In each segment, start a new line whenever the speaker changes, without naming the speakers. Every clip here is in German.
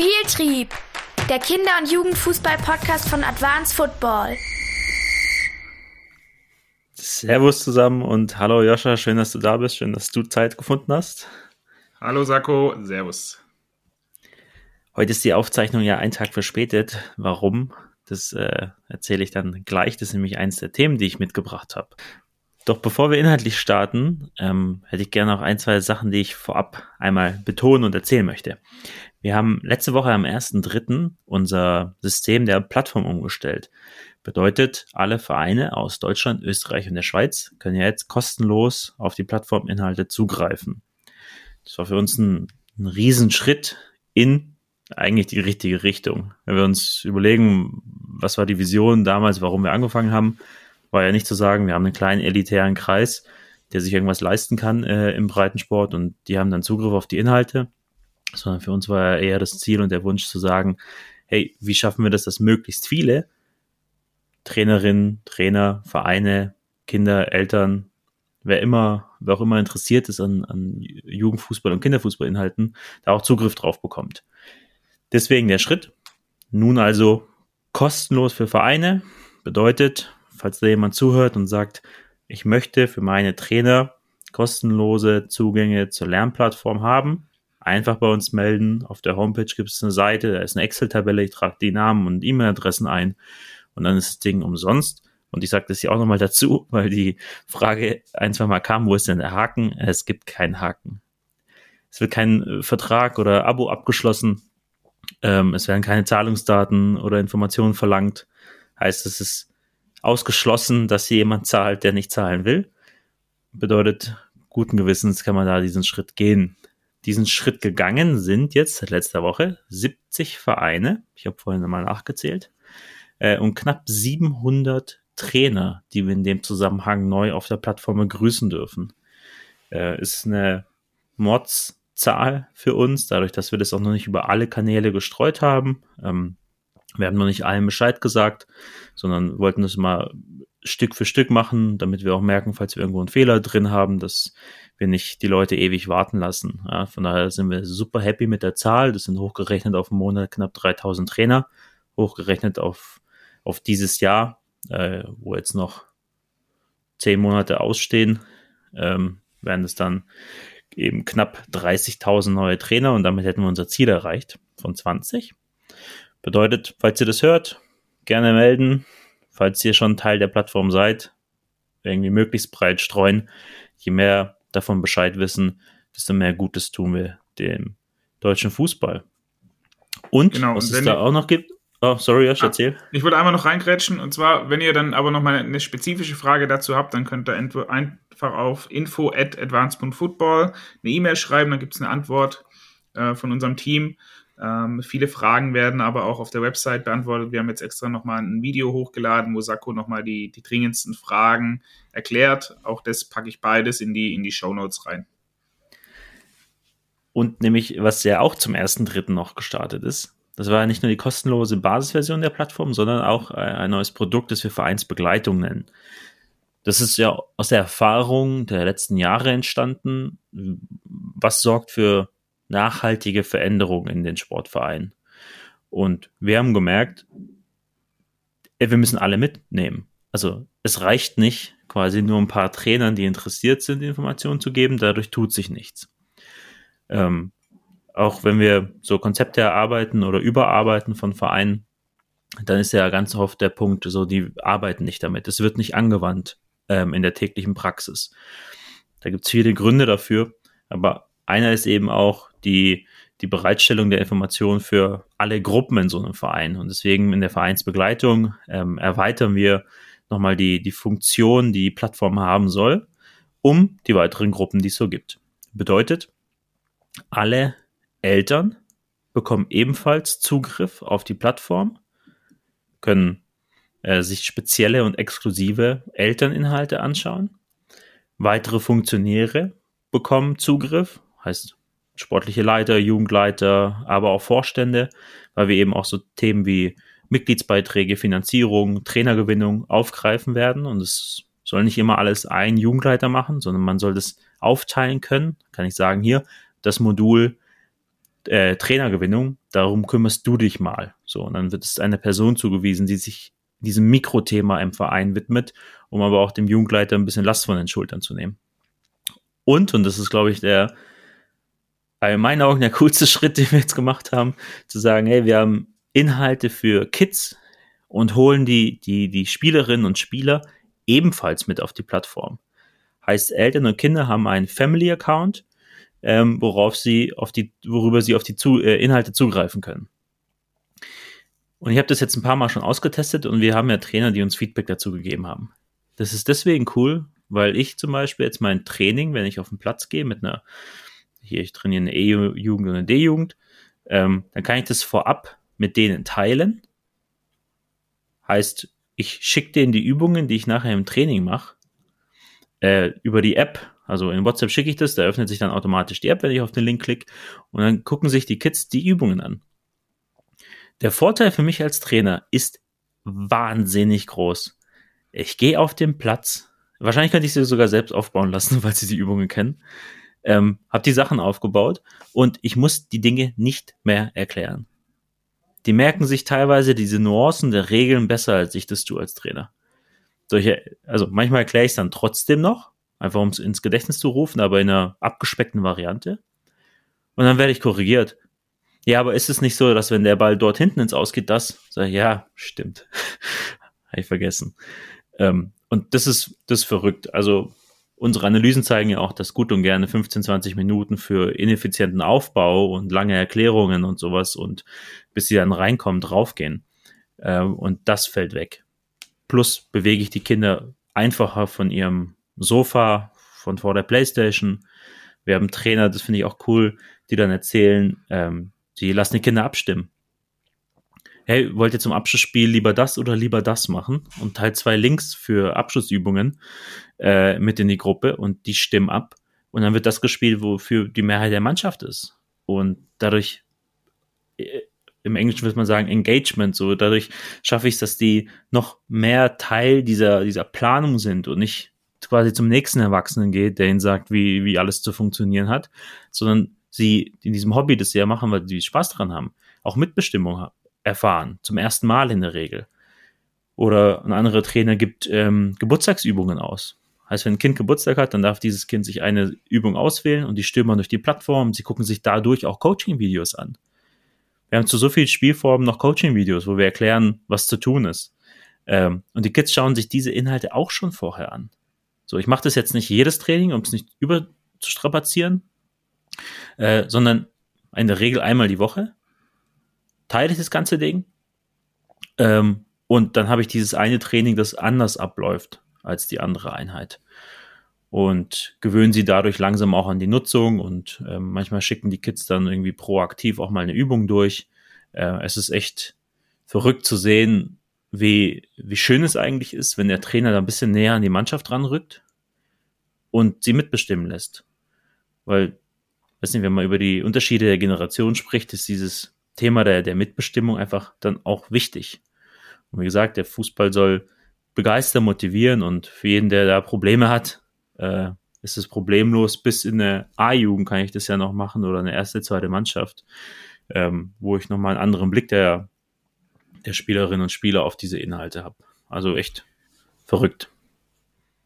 Spieltrieb, der Kinder- und Jugendfußball-Podcast von Advanced Football.
Servus zusammen und hallo Joscha, schön, dass du da bist, schön, dass du Zeit gefunden hast.
Hallo Sako, Servus.
Heute ist die Aufzeichnung ja einen Tag verspätet. Warum? Das äh, erzähle ich dann gleich. Das ist nämlich eines der Themen, die ich mitgebracht habe. Doch bevor wir inhaltlich starten, ähm, hätte ich gerne noch ein, zwei Sachen, die ich vorab einmal betonen und erzählen möchte. Wir haben letzte Woche am 1.3. unser System der Plattform umgestellt. Bedeutet, alle Vereine aus Deutschland, Österreich und der Schweiz können ja jetzt kostenlos auf die Plattforminhalte zugreifen. Das war für uns ein, ein Riesenschritt in eigentlich die richtige Richtung. Wenn wir uns überlegen, was war die Vision damals, warum wir angefangen haben, war ja nicht zu sagen, wir haben einen kleinen elitären Kreis, der sich irgendwas leisten kann äh, im Breitensport und die haben dann Zugriff auf die Inhalte, sondern für uns war eher das Ziel und der Wunsch zu sagen, hey, wie schaffen wir das, dass möglichst viele Trainerinnen, Trainer, Vereine, Kinder, Eltern, wer immer, wer auch immer interessiert ist an, an Jugendfußball und Kinderfußballinhalten, da auch Zugriff drauf bekommt. Deswegen der Schritt. Nun also kostenlos für Vereine bedeutet, falls da jemand zuhört und sagt, ich möchte für meine Trainer kostenlose Zugänge zur Lernplattform haben, einfach bei uns melden. Auf der Homepage gibt es eine Seite, da ist eine Excel-Tabelle, ich trage die Namen und E-Mail-Adressen ein und dann ist das Ding umsonst. Und ich sage das hier auch nochmal dazu, weil die Frage ein, zwei Mal kam, wo ist denn der Haken? Es gibt keinen Haken. Es wird kein äh, Vertrag oder Abo abgeschlossen. Ähm, es werden keine Zahlungsdaten oder Informationen verlangt. Heißt, es ist ausgeschlossen, dass hier jemand zahlt, der nicht zahlen will. Bedeutet, guten Gewissens kann man da diesen Schritt gehen. Diesen Schritt gegangen sind jetzt seit letzter Woche 70 Vereine. Ich habe vorhin mal nachgezählt. Äh, und knapp 700 Trainer, die wir in dem Zusammenhang neu auf der Plattform begrüßen dürfen. Äh, ist eine Mordszahl für uns, dadurch, dass wir das auch noch nicht über alle Kanäle gestreut haben. Ähm, wir haben noch nicht allen Bescheid gesagt, sondern wollten das mal Stück für Stück machen, damit wir auch merken, falls wir irgendwo einen Fehler drin haben, dass wir nicht die Leute ewig warten lassen. Ja, von daher sind wir super happy mit der Zahl. Das sind hochgerechnet auf einen Monat knapp 3000 Trainer, hochgerechnet auf, auf dieses Jahr, äh, wo jetzt noch zehn Monate ausstehen, ähm, werden es dann eben knapp 30.000 neue Trainer und damit hätten wir unser Ziel erreicht von 20. Bedeutet, falls ihr das hört, gerne melden. Falls ihr schon Teil der Plattform seid, irgendwie möglichst breit streuen. Je mehr davon Bescheid wissen, desto mehr Gutes tun wir dem deutschen Fußball. Und genau, was und es da auch noch gibt, Oh, sorry, Josh, ah, erzähl.
Ich würde einmal noch reingrätschen und zwar, wenn ihr dann aber noch mal eine spezifische Frage dazu habt, dann könnt ihr einfach auf info at advance.football eine E-Mail schreiben, dann gibt es eine Antwort äh, von unserem Team. Ähm, viele Fragen werden aber auch auf der Website beantwortet. Wir haben jetzt extra nochmal ein Video hochgeladen, wo Sakko nochmal die, die dringendsten Fragen erklärt. Auch das packe ich beides in die, in die Show Notes rein.
Und nämlich, was ja auch zum ersten Dritten noch gestartet ist, das war ja nicht nur die kostenlose Basisversion der Plattform, sondern auch äh, ein neues Produkt, das wir Vereinsbegleitung nennen. Das ist ja aus der Erfahrung der letzten Jahre entstanden. Was sorgt für nachhaltige Veränderung in den Sportvereinen. Und wir haben gemerkt, wir müssen alle mitnehmen. Also es reicht nicht, quasi nur ein paar Trainern, die interessiert sind, Informationen zu geben, dadurch tut sich nichts. Ähm, auch wenn wir so Konzepte erarbeiten oder überarbeiten von Vereinen, dann ist ja ganz oft der Punkt, so die arbeiten nicht damit. Es wird nicht angewandt ähm, in der täglichen Praxis. Da gibt es viele Gründe dafür, aber einer ist eben auch die, die Bereitstellung der Informationen für alle Gruppen in so einem Verein. Und deswegen in der Vereinsbegleitung ähm, erweitern wir nochmal die, die Funktion, die die Plattform haben soll, um die weiteren Gruppen, die es so gibt. Bedeutet, alle Eltern bekommen ebenfalls Zugriff auf die Plattform, können äh, sich spezielle und exklusive Elterninhalte anschauen. Weitere Funktionäre bekommen Zugriff, heißt sportliche Leiter, Jugendleiter, aber auch Vorstände, weil wir eben auch so Themen wie Mitgliedsbeiträge, Finanzierung, Trainergewinnung aufgreifen werden. Und es soll nicht immer alles ein Jugendleiter machen, sondern man soll das aufteilen können. Kann ich sagen, hier, das Modul äh, Trainergewinnung, darum kümmerst du dich mal. So, und dann wird es einer Person zugewiesen, die sich diesem Mikrothema im Verein widmet, um aber auch dem Jugendleiter ein bisschen Last von den Schultern zu nehmen. Und, und das ist, glaube ich, der, in meinen Augen der coolste Schritt, den wir jetzt gemacht haben, zu sagen, hey, wir haben Inhalte für Kids und holen die, die, die Spielerinnen und Spieler ebenfalls mit auf die Plattform. Heißt, Eltern und Kinder haben einen Family Account, ähm, worauf sie auf die, worüber sie auf die zu, äh, Inhalte zugreifen können. Und ich habe das jetzt ein paar Mal schon ausgetestet und wir haben ja Trainer, die uns Feedback dazu gegeben haben. Das ist deswegen cool, weil ich zum Beispiel jetzt mein Training, wenn ich auf den Platz gehe mit einer, hier, ich trainiere eine E-Jugend und eine D-Jugend, ähm, dann kann ich das vorab mit denen teilen. Heißt, ich schicke denen die Übungen, die ich nachher im Training mache, äh, über die App. Also in WhatsApp schicke ich das, da öffnet sich dann automatisch die App, wenn ich auf den Link klicke. Und dann gucken sich die Kids die Übungen an. Der Vorteil für mich als Trainer ist wahnsinnig groß. Ich gehe auf den Platz. Wahrscheinlich könnte ich sie sogar selbst aufbauen lassen, weil sie die Übungen kennen. Ähm, habe die Sachen aufgebaut und ich muss die Dinge nicht mehr erklären. Die merken sich teilweise diese Nuancen der Regeln besser, als ich das tue als Trainer. Solche, also manchmal erkläre ich es dann trotzdem noch, einfach um es ins Gedächtnis zu rufen, aber in einer abgespeckten Variante. Und dann werde ich korrigiert. Ja, aber ist es nicht so, dass wenn der Ball dort hinten ins Ausgeht, das? Ich, ja, stimmt. Habe ich vergessen. Ähm, und das ist, das ist verrückt. Also unsere Analysen zeigen ja auch, dass gut und gerne 15, 20 Minuten für ineffizienten Aufbau und lange Erklärungen und sowas und bis sie dann reinkommen, draufgehen. Ähm, und das fällt weg. Plus bewege ich die Kinder einfacher von ihrem Sofa, von vor der Playstation. Wir haben Trainer, das finde ich auch cool, die dann erzählen, ähm, die lassen die Kinder abstimmen. Hey, wollt ihr zum Abschlussspiel lieber das oder lieber das machen? Und teilt zwei Links für Abschlussübungen äh, mit in die Gruppe und die stimmen ab. Und dann wird das gespielt, wofür die Mehrheit der Mannschaft ist. Und dadurch, äh, im Englischen würde man sagen, Engagement, so dadurch schaffe ich es, dass die noch mehr Teil dieser, dieser Planung sind und nicht quasi zum nächsten Erwachsenen geht, der ihnen sagt, wie, wie alles zu funktionieren hat, sondern sie in diesem Hobby, das sie ja machen, weil sie Spaß dran haben, auch Mitbestimmung erfahren. Zum ersten Mal in der Regel. Oder ein anderer Trainer gibt ähm, Geburtstagsübungen aus. Heißt, wenn ein Kind Geburtstag hat, dann darf dieses Kind sich eine Übung auswählen und die stürmen durch die Plattform. Sie gucken sich dadurch auch Coaching-Videos an. Wir haben zu so vielen Spielformen noch Coaching-Videos, wo wir erklären, was zu tun ist. Ähm, und die Kids schauen sich diese Inhalte auch schon vorher an. So, ich mache das jetzt nicht jedes Training, um es nicht überzustrapazieren, äh, sondern in der Regel einmal die Woche teile ich das ganze Ding ähm, und dann habe ich dieses eine Training, das anders abläuft als die andere Einheit und gewöhnen sie dadurch langsam auch an die Nutzung und äh, manchmal schicken die Kids dann irgendwie proaktiv auch mal eine Übung durch. Äh, es ist echt verrückt zu sehen, wie, wie schön es eigentlich ist, wenn der Trainer da ein bisschen näher an die Mannschaft ranrückt und sie mitbestimmen lässt. Weil weiß nicht, wenn man über die Unterschiede der Generation spricht, ist dieses Thema der, der Mitbestimmung einfach dann auch wichtig. Und wie gesagt, der Fußball soll begeistern, motivieren und für jeden, der da Probleme hat, äh, ist es problemlos. Bis in der A-Jugend kann ich das ja noch machen oder eine erste, zweite Mannschaft, ähm, wo ich nochmal einen anderen Blick der, der Spielerinnen und Spieler auf diese Inhalte habe. Also echt verrückt.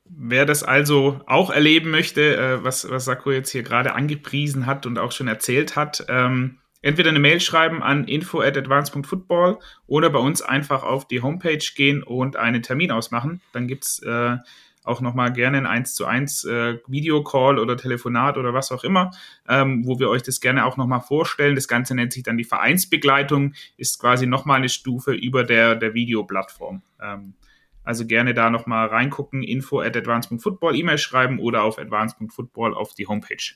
Wer das also auch erleben möchte, äh, was, was Sakko jetzt hier gerade angepriesen hat und auch schon erzählt hat, ähm, entweder eine Mail schreiben an info at advance.football oder bei uns einfach auf die Homepage gehen und einen Termin ausmachen. Dann gibt's äh, auch nochmal gerne ein 1 zu 1 äh, Videocall oder Telefonat oder was auch immer, ähm, wo wir euch das gerne auch nochmal vorstellen. Das Ganze nennt sich dann die Vereinsbegleitung, ist quasi nochmal eine Stufe über der, der Videoplattform. Ähm, also gerne da nochmal reingucken, info at advance.football, E-Mail schreiben oder auf advance.football auf die Homepage.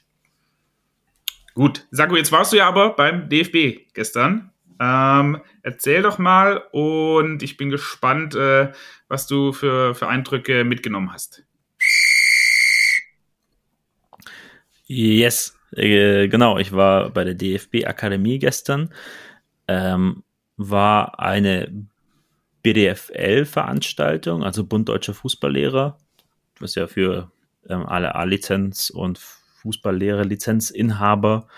Gut, Saku, jetzt warst du ja aber beim DFB gestern. Ähm, erzähl doch mal und ich bin gespannt, äh, was du für, für Eindrücke mitgenommen hast.
Yes, äh, genau. Ich war bei der DFB Akademie gestern. Ähm, war eine BDFL-Veranstaltung, also Bund Deutscher Fußballlehrer, was ja für ähm, alle A-Lizenz und Fußballlehrer-Lizenzinhaber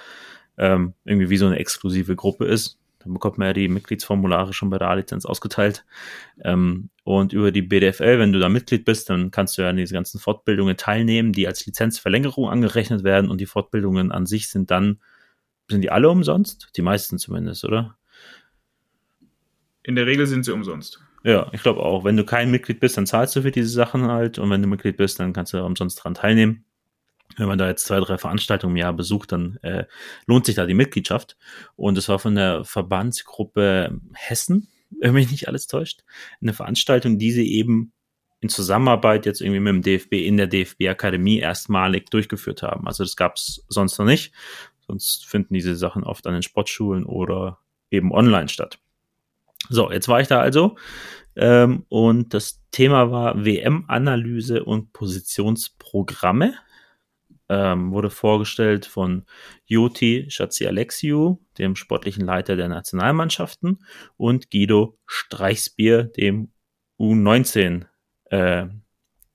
ähm, irgendwie wie so eine exklusive Gruppe ist. Dann bekommt man ja die Mitgliedsformulare schon bei der A-Lizenz ausgeteilt. Ähm, und über die BDFL, wenn du da Mitglied bist, dann kannst du ja an diese ganzen Fortbildungen teilnehmen, die als Lizenzverlängerung angerechnet werden. Und die Fortbildungen an sich sind dann, sind die alle umsonst? Die meisten zumindest, oder?
In der Regel sind sie umsonst.
Ja, ich glaube auch. Wenn du kein Mitglied bist, dann zahlst du für diese Sachen halt. Und wenn du Mitglied bist, dann kannst du umsonst dran teilnehmen wenn man da jetzt zwei, drei Veranstaltungen im Jahr besucht, dann äh, lohnt sich da die Mitgliedschaft. Und es war von der Verbandsgruppe Hessen, wenn mich nicht alles täuscht, eine Veranstaltung, die sie eben in Zusammenarbeit jetzt irgendwie mit dem DFB in der DFB-Akademie erstmalig durchgeführt haben. Also das gab es sonst noch nicht. Sonst finden diese Sachen oft an den Sportschulen oder eben online statt. So, jetzt war ich da also ähm, und das Thema war WM-Analyse und Positionsprogramme ähm, wurde vorgestellt von Joti Schatzi-Alexiou, dem sportlichen Leiter der Nationalmannschaften, und Guido Streichsbier, dem U19 äh,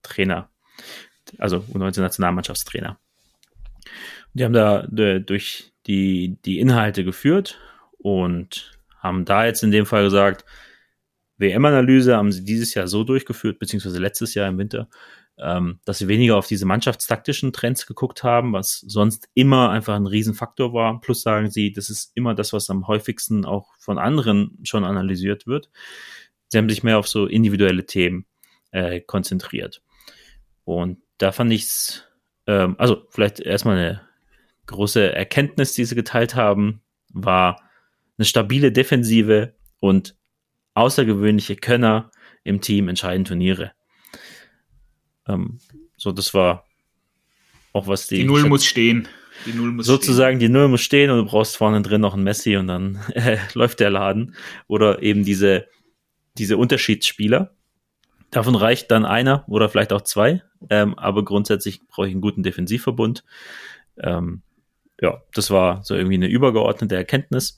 Trainer, also U19-Nationalmannschaftstrainer. Die haben da äh, durch die, die Inhalte geführt und haben da jetzt in dem Fall gesagt, WM-Analyse haben sie dieses Jahr so durchgeführt, beziehungsweise letztes Jahr im Winter, ähm, dass sie weniger auf diese mannschaftstaktischen Trends geguckt haben, was sonst immer einfach ein Riesenfaktor war. Plus sagen sie, das ist immer das, was am häufigsten auch von anderen schon analysiert wird. Sie haben sich mehr auf so individuelle Themen äh, konzentriert. Und da fand ich's, ähm, also vielleicht erstmal eine große Erkenntnis, die sie geteilt haben, war eine stabile Defensive und außergewöhnliche Könner im Team entscheiden Turniere. Ähm, so, das war auch was die.
Die Null muss stehen.
Die Null muss sozusagen stehen. die Null muss stehen und du brauchst vorne drin noch einen Messi und dann äh, läuft der Laden. Oder eben diese, diese Unterschiedsspieler. Davon reicht dann einer oder vielleicht auch zwei. Ähm, aber grundsätzlich brauche ich einen guten Defensivverbund. Ähm, ja, das war so irgendwie eine übergeordnete Erkenntnis.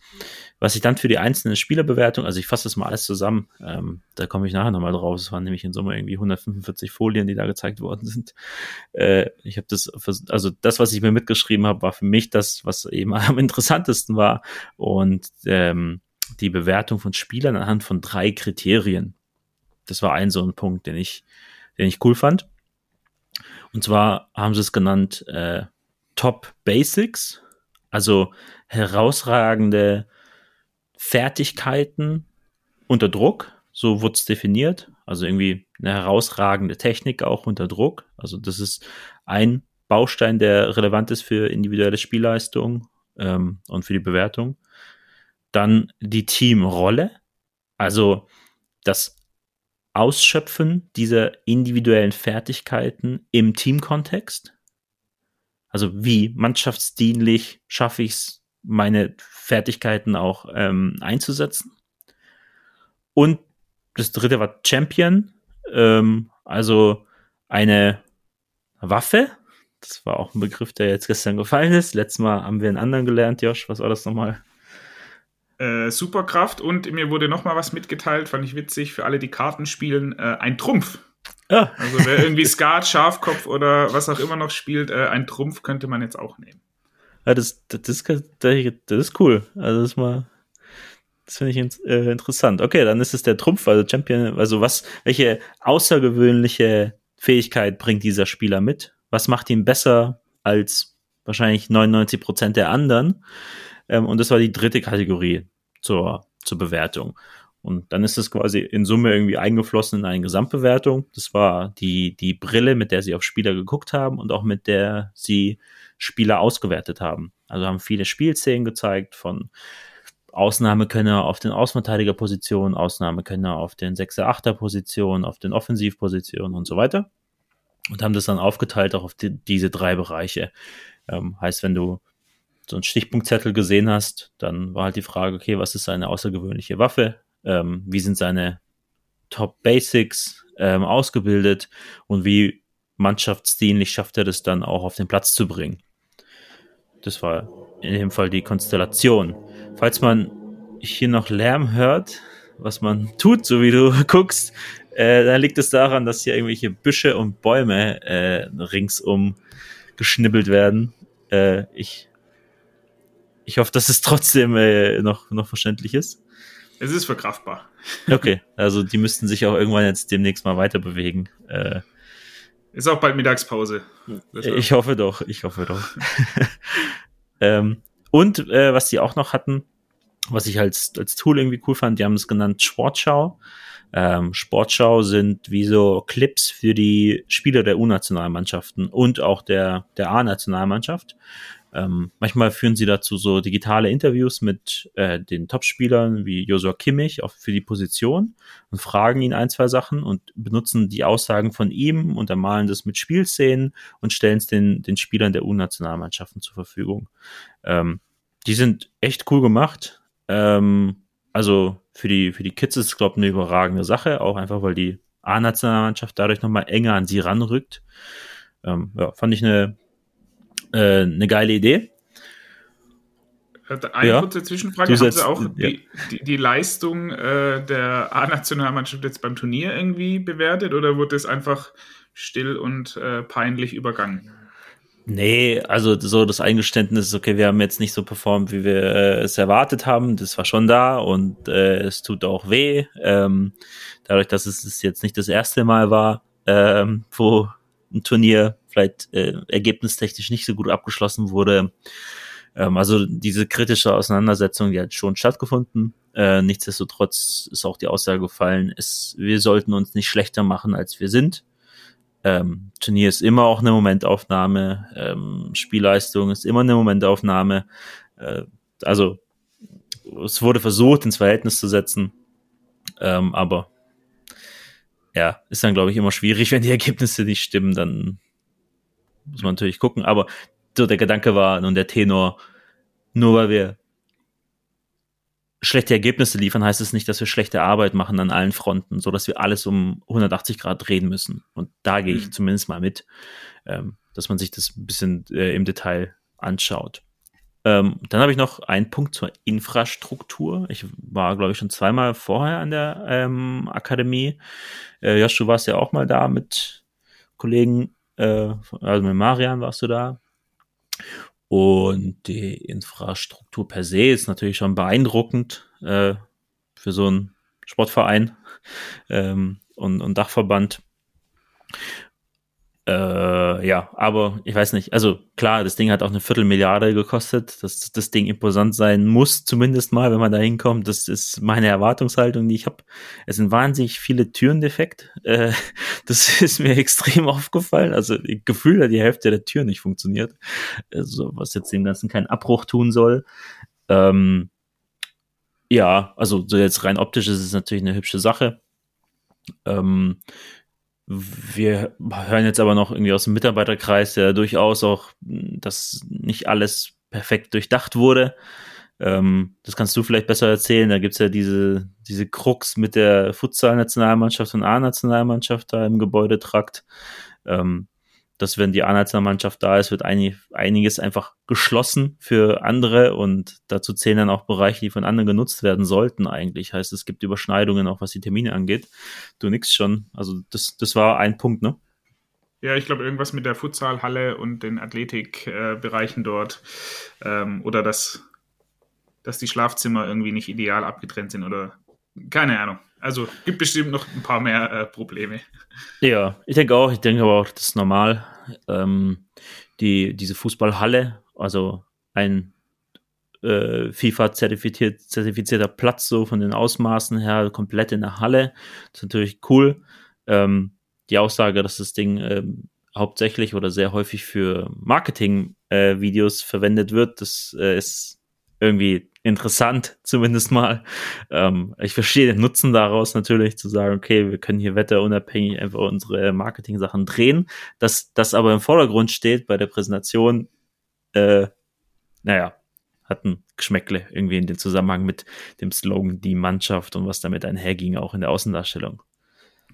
Was ich dann für die einzelne Spielerbewertung, also ich fasse das mal alles zusammen, ähm, da komme ich nachher nochmal drauf. Es waren nämlich in Summe irgendwie 145 Folien, die da gezeigt worden sind. Äh, ich habe das, also das, was ich mir mitgeschrieben habe, war für mich das, was eben am interessantesten war. Und ähm, die Bewertung von Spielern anhand von drei Kriterien. Das war ein so ein Punkt, den ich, den ich cool fand. Und zwar haben sie es genannt äh, Top Basics, also herausragende Fertigkeiten unter Druck, so wurde es definiert. Also irgendwie eine herausragende Technik auch unter Druck. Also das ist ein Baustein, der relevant ist für individuelle Spielleistung ähm, und für die Bewertung. Dann die Teamrolle, also das Ausschöpfen dieser individuellen Fertigkeiten im Teamkontext. Also wie mannschaftsdienlich schaffe ich es, meine Fertigkeiten auch ähm, einzusetzen. Und das dritte war Champion, ähm, also eine Waffe. Das war auch ein Begriff, der jetzt gestern gefallen ist. Letztes Mal haben wir einen anderen gelernt, Josh. Was war das nochmal?
Äh, Superkraft und mir wurde nochmal was mitgeteilt, fand ich witzig, für alle, die Karten spielen, äh, ein Trumpf. Ja. Also wer irgendwie Skat, Schafkopf oder was auch immer noch spielt, äh, ein Trumpf könnte man jetzt auch nehmen.
Ja, das, das, das, das ist cool. Also das mal, das finde ich äh, interessant. Okay, dann ist es der Trumpf, also Champion. Also was, welche außergewöhnliche Fähigkeit bringt dieser Spieler mit? Was macht ihn besser als wahrscheinlich 99 Prozent der anderen? Ähm, und das war die dritte Kategorie zur, zur Bewertung. Und dann ist es quasi in Summe irgendwie eingeflossen in eine Gesamtbewertung. Das war die, die Brille, mit der sie auf Spieler geguckt haben und auch mit der sie Spieler ausgewertet haben. Also haben viele Spielszenen gezeigt von Ausnahmekönner auf den Außenverteidigerpositionen, Ausnahmekönner auf den 6er, 8er Positionen, auf den Offensivpositionen und so weiter. Und haben das dann aufgeteilt auch auf die, diese drei Bereiche. Ähm, heißt, wenn du so einen Stichpunktzettel gesehen hast, dann war halt die Frage, okay, was ist seine außergewöhnliche Waffe? Ähm, wie sind seine Top Basics ähm, ausgebildet und wie mannschaftsdienlich schafft er das dann auch auf den Platz zu bringen? Das war in dem Fall die Konstellation. Falls man hier noch Lärm hört, was man tut, so wie du guckst, äh, dann liegt es daran, dass hier irgendwelche Büsche und Bäume äh, ringsum geschnibbelt werden. Äh, ich ich hoffe, dass es trotzdem äh, noch, noch verständlich ist.
Es ist verkraftbar.
Okay, also die müssten sich auch irgendwann jetzt demnächst mal weiter bewegen. Äh,
ist auch bald Mittagspause.
Ich hoffe doch, ich hoffe doch. ähm, und äh, was die auch noch hatten, was ich als, als Tool irgendwie cool fand, die haben es genannt Sportschau. Ähm, Sportschau sind wie so Clips für die Spieler der U-Nationalmannschaften und auch der, der A-Nationalmannschaft. Ähm, manchmal führen sie dazu so digitale Interviews mit äh, den Topspielern wie Josua Kimmich auch für die Position und fragen ihn ein, zwei Sachen und benutzen die Aussagen von ihm, untermalen das mit Spielszenen und stellen es den, den Spielern der U-Nationalmannschaften zur Verfügung. Ähm, die sind echt cool gemacht. Ähm, also für die, für die Kids ist es, glaube ich, eine überragende Sache, auch einfach, weil die A-Nationalmannschaft dadurch nochmal enger an sie ranrückt. Ähm, ja, fand ich eine, äh, eine geile Idee.
Eine ja. kurze Zwischenfrage. Du Haben Sie auch ja. die, die, die, Leistung äh, der A-Nationalmannschaft jetzt beim Turnier irgendwie bewertet oder wurde es einfach still und äh, peinlich übergangen?
Nee, also so das Eingeständnis ist, okay, wir haben jetzt nicht so performt, wie wir äh, es erwartet haben. Das war schon da und äh, es tut auch weh. Ähm, dadurch, dass es jetzt nicht das erste Mal war, ähm, wo ein Turnier vielleicht äh, ergebnistechnisch nicht so gut abgeschlossen wurde. Ähm, also diese kritische Auseinandersetzung, die hat schon stattgefunden. Äh, nichtsdestotrotz ist auch die Aussage gefallen, ist, wir sollten uns nicht schlechter machen, als wir sind. Ähm, Turnier ist immer auch eine Momentaufnahme, ähm, Spielleistung ist immer eine Momentaufnahme. Äh, also es wurde versucht, ins Verhältnis zu setzen, ähm, aber ja, ist dann, glaube ich, immer schwierig, wenn die Ergebnisse nicht stimmen, dann muss man natürlich gucken. Aber so der Gedanke war und der Tenor, nur weil wir schlechte Ergebnisse liefern, heißt es nicht, dass wir schlechte Arbeit machen an allen Fronten, so dass wir alles um 180 Grad drehen müssen. Und da gehe ich mhm. zumindest mal mit, ähm, dass man sich das ein bisschen äh, im Detail anschaut. Ähm, dann habe ich noch einen Punkt zur Infrastruktur. Ich war, glaube ich, schon zweimal vorher an der ähm, Akademie. Äh, Josh, du warst ja auch mal da mit Kollegen, äh, also mit Marian warst du da. Und die Infrastruktur per se ist natürlich schon beeindruckend äh, für so einen Sportverein ähm, und, und Dachverband. Äh, ja, aber ich weiß nicht. Also klar, das Ding hat auch eine Viertelmilliarde gekostet, dass das Ding imposant sein muss, zumindest mal, wenn man da hinkommt. Das ist meine Erwartungshaltung, die ich habe. Es sind wahnsinnig viele Türen defekt. Äh, das ist mir extrem aufgefallen. Also Gefühl, dass die Hälfte der Türen nicht funktioniert. Also, was jetzt dem Ganzen keinen Abbruch tun soll. Ähm, ja, also so jetzt rein optisch ist es natürlich eine hübsche Sache. Ähm, wir hören jetzt aber noch irgendwie aus dem Mitarbeiterkreis, der durchaus auch, dass nicht alles perfekt durchdacht wurde. Ähm, das kannst du vielleicht besser erzählen. Da gibt's ja diese, diese Krux mit der Futsal-Nationalmannschaft und A-Nationalmannschaft da im Gebäudetrakt. Ähm, dass wenn die A-Nationalmannschaft da ist, wird einig, einiges einfach geschlossen für andere und dazu zählen dann auch Bereiche, die von anderen genutzt werden sollten eigentlich. Heißt, es gibt Überschneidungen auch was die Termine angeht. Du nix schon. Also das, das war ein Punkt, ne?
Ja, ich glaube, irgendwas mit der Futsalhalle und den Athletikbereichen äh, dort ähm, oder dass, dass die Schlafzimmer irgendwie nicht ideal abgetrennt sind oder keine Ahnung. Also gibt bestimmt noch ein paar mehr äh, Probleme.
Ja, ich denke auch. Ich denke aber auch, das ist normal. Ähm, die, diese Fußballhalle, also ein äh, FIFA-zertifiziert, zertifizierter Platz, so von den Ausmaßen her, komplett in der Halle. Ist natürlich cool. Ähm, die Aussage, dass das Ding ähm, hauptsächlich oder sehr häufig für Marketing-Videos äh, verwendet wird, das äh, ist irgendwie interessant, zumindest mal. Ähm, ich verstehe den Nutzen daraus natürlich, zu sagen, okay, wir können hier wetterunabhängig einfach unsere Marketing-Sachen drehen. Dass das aber im Vordergrund steht bei der Präsentation, äh, naja, hat ein Geschmäckle irgendwie in dem Zusammenhang mit dem Slogan Die Mannschaft und was damit einherging, auch in der Außendarstellung.